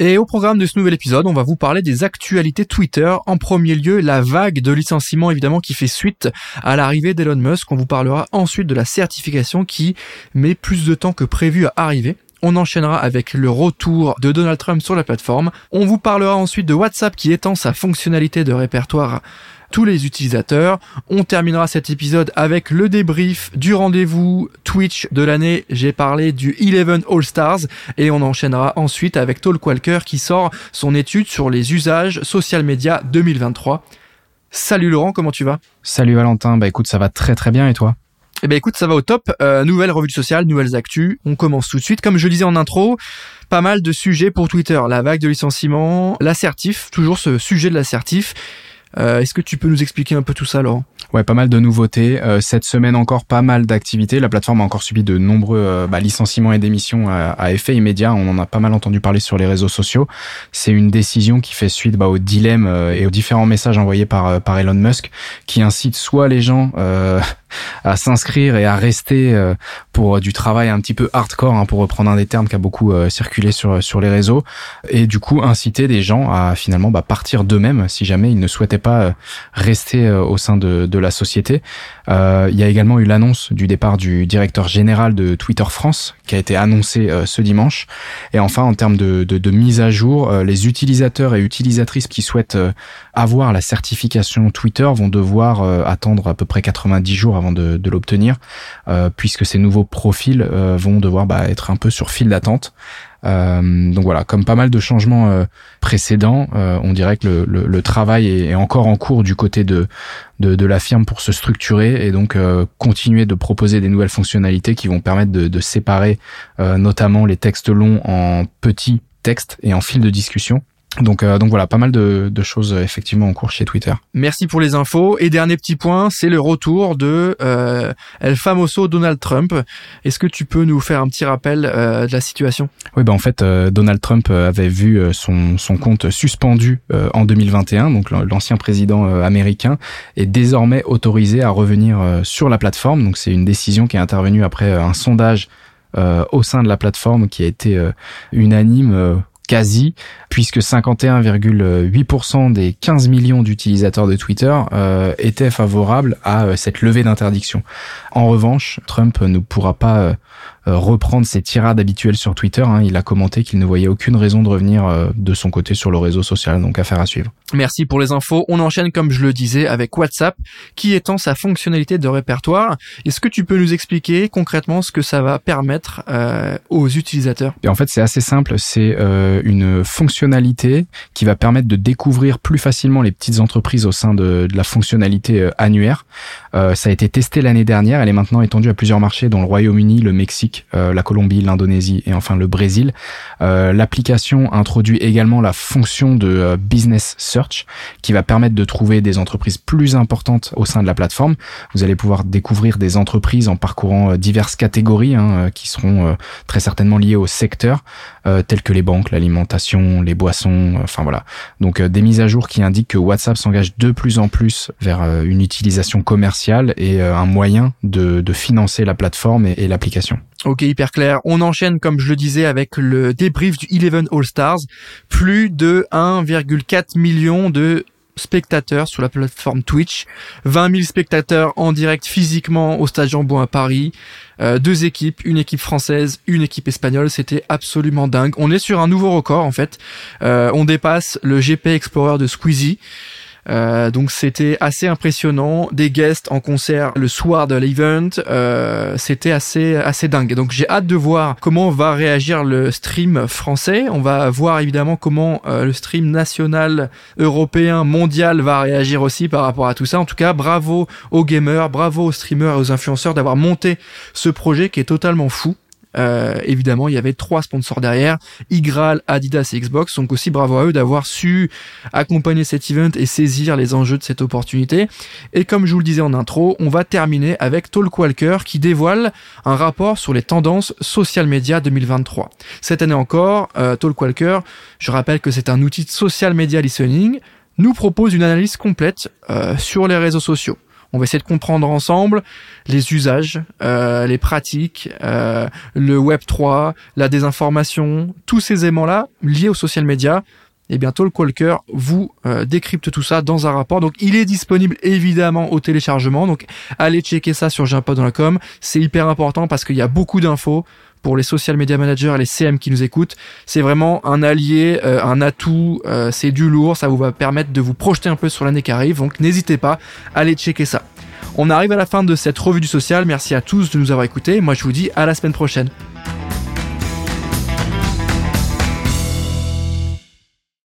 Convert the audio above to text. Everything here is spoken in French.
et au programme de ce nouvel épisode, on va vous parler des actualités Twitter. En premier lieu, la vague de licenciements évidemment qui fait suite à l'arrivée d'Elon Musk. On vous parlera ensuite de la certification qui met plus de temps que prévu à arriver. On enchaînera avec le retour de Donald Trump sur la plateforme. On vous parlera ensuite de WhatsApp qui étend sa fonctionnalité de répertoire tous les utilisateurs. On terminera cet épisode avec le débrief du rendez-vous Twitch de l'année. J'ai parlé du 11 All Stars et on enchaînera ensuite avec Talk Walker qui sort son étude sur les usages social media 2023. Salut Laurent, comment tu vas? Salut Valentin, bah écoute, ça va très très bien et toi? Eh ben écoute, ça va au top. Euh, nouvelle revue sociale, nouvelles actus. On commence tout de suite. Comme je le disais en intro, pas mal de sujets pour Twitter. La vague de licenciement, l'assertif, toujours ce sujet de l'assertif. Euh, est-ce que tu peux nous expliquer un peu tout ça, Laurent? Ouais, pas mal de nouveautés. Euh, cette semaine encore, pas mal d'activités. La plateforme a encore subi de nombreux euh, bah, licenciements et démissions à, effet immédiat. On en a pas mal entendu parler sur les réseaux sociaux. C'est une décision qui fait suite bah, au dilemme et aux différents messages envoyés par, par Elon Musk, qui incite soit les gens à s'inscrire et à rester pour du travail un petit peu hardcore, hein, pour reprendre un des termes qui a beaucoup circulé sur sur les réseaux, et du coup inciter des gens à finalement bah, partir d'eux-mêmes si jamais ils ne souhaitaient pas rester au sein de, de la société. Euh, il y a également eu l'annonce du départ du directeur général de Twitter France, qui a été annoncé euh, ce dimanche. Et enfin, en termes de, mise à jour, euh, les utilisateurs et utilisatrices qui souhaitent avoir la certification Twitter vont devoir attendre à peu près 90 jours avant de, de l'obtenir, puisque ces nouveaux profils vont devoir bah, être un peu sur fil d'attente. Euh, donc voilà, comme pas mal de changements euh, précédents, euh, on dirait que le, travail est, encore en cours du côté de, de, la firme pour se structurer et donc continuer de proposer des nouvelles fonctionnalités qui vont permettre de, de séparer notamment les textes longs en petits textes et en fils de discussion donc, euh, donc voilà, pas mal de, de, choses euh, effectivement en cours chez Twitter. Merci pour les infos. Et dernier petit point, c'est le retour de euh, El Famoso Donald Trump. Est-ce que tu peux nous faire un petit rappel euh, de la situation? Oui, bah en fait, Donald Trump avait vu son, son compte suspendu en 2021. Donc l'ancien président américain est désormais autorisé à revenir sur la plateforme. Donc c'est une décision qui est intervenue après un sondage au sein de la plateforme qui a été unanime quasi, puisque 51,8% des 15 millions d'utilisateurs de Twitter euh, étaient favorables à euh, cette levée d'interdiction. En revanche, Trump ne pourra pas euh, reprendre ses tirades habituelles sur Twitter. Hein. Il a commenté qu'il ne voyait aucune raison de revenir euh, de son côté sur le réseau social, donc affaire à suivre. Merci pour les infos. On enchaîne, comme je le disais, avec WhatsApp, qui étend sa fonctionnalité de répertoire. Est-ce que tu peux nous expliquer concrètement ce que ça va permettre euh, aux utilisateurs? Et En fait, c'est assez simple. C'est une fonctionnalité qui va permettre de découvrir plus facilement les petites entreprises au sein de, de la fonctionnalité annuaire. ça a été testé l'année dernière. Elle est maintenant étendue à plusieurs marchés, dont le Royaume-Uni, le Mexique, euh, la Colombie, l'Indonésie et enfin le Brésil. Euh, l'application introduit également la fonction de euh, business search qui va permettre de trouver des entreprises plus importantes au sein de la plateforme. Vous allez pouvoir découvrir des entreprises en parcourant diverses catégories hein, qui seront très certainement liées au secteur, telles que les banques, l'alimentation, les boissons, enfin voilà. Donc des mises à jour qui indiquent que WhatsApp s'engage de plus en plus vers une utilisation commerciale et un moyen de, de financer la plateforme et l'application. Ok, hyper clair. On enchaîne, comme je le disais, avec le débrief du Eleven All Stars. Plus de 1,4 million de spectateurs sur la plateforme Twitch, 20 000 spectateurs en direct physiquement au Stade Jambon à Paris, euh, deux équipes, une équipe française, une équipe espagnole, c'était absolument dingue. On est sur un nouveau record en fait, euh, on dépasse le GP Explorer de Squeezie. Euh, donc c'était assez impressionnant, des guests en concert le soir de l'event, euh, c'était assez assez dingue. Donc j'ai hâte de voir comment va réagir le stream français. On va voir évidemment comment euh, le stream national, européen, mondial va réagir aussi par rapport à tout ça. En tout cas, bravo aux gamers, bravo aux streamers et aux influenceurs d'avoir monté ce projet qui est totalement fou. Euh, évidemment, il y avait trois sponsors derrière, Igral, Adidas et Xbox. Donc aussi bravo à eux d'avoir su accompagner cet event et saisir les enjeux de cette opportunité. Et comme je vous le disais en intro, on va terminer avec Talkwalker qui dévoile un rapport sur les tendances social media 2023. Cette année encore, euh, je rappelle que c'est un outil de social media listening, nous propose une analyse complète euh, sur les réseaux sociaux. On va essayer de comprendre ensemble les usages, euh, les pratiques, euh, le Web 3, la désinformation, tous ces éléments-là liés aux social media. Et bientôt le Qualker vous euh, décrypte tout ça dans un rapport. Donc il est disponible évidemment au téléchargement. Donc allez checker ça sur com. C'est hyper important parce qu'il y a beaucoup d'infos pour les social media managers et les CM qui nous écoutent. C'est vraiment un allié, euh, un atout, euh, c'est du lourd, ça vous va permettre de vous projeter un peu sur l'année qui arrive, donc n'hésitez pas, allez checker ça. On arrive à la fin de cette revue du social, merci à tous de nous avoir écoutés, moi je vous dis à la semaine prochaine.